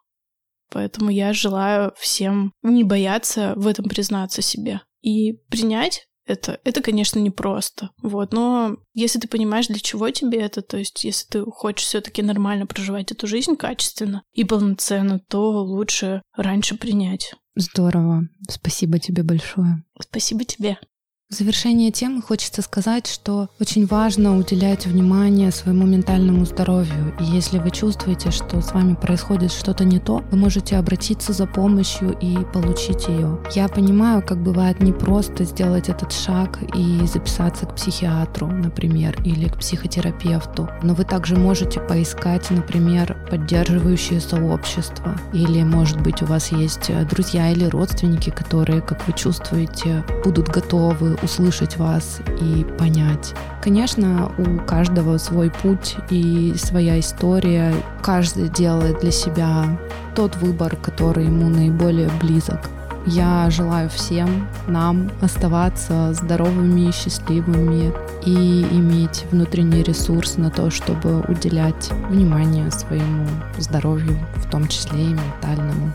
Speaker 2: Поэтому я желаю всем не бояться в этом признаться себе и принять это, это, конечно, непросто. Вот, но если ты понимаешь, для чего тебе это, то есть если ты хочешь все-таки нормально проживать эту жизнь качественно и полноценно, то лучше раньше принять.
Speaker 1: Здорово. Спасибо тебе большое.
Speaker 2: Спасибо тебе.
Speaker 1: В завершение темы хочется сказать, что очень важно уделять внимание своему ментальному здоровью. И если вы чувствуете, что с вами происходит что-то не то, вы можете обратиться за помощью и получить ее. Я понимаю, как бывает непросто сделать этот шаг и записаться к психиатру, например, или к психотерапевту. Но вы также можете поискать, например, поддерживающие сообщества. Или, может быть, у вас есть друзья или родственники, которые, как вы чувствуете, будут готовы услышать вас и понять. Конечно, у каждого свой путь и своя история. Каждый делает для себя тот выбор, который ему наиболее близок. Я желаю всем нам оставаться здоровыми и счастливыми и иметь внутренний ресурс на то, чтобы уделять внимание своему здоровью, в том числе и ментальному.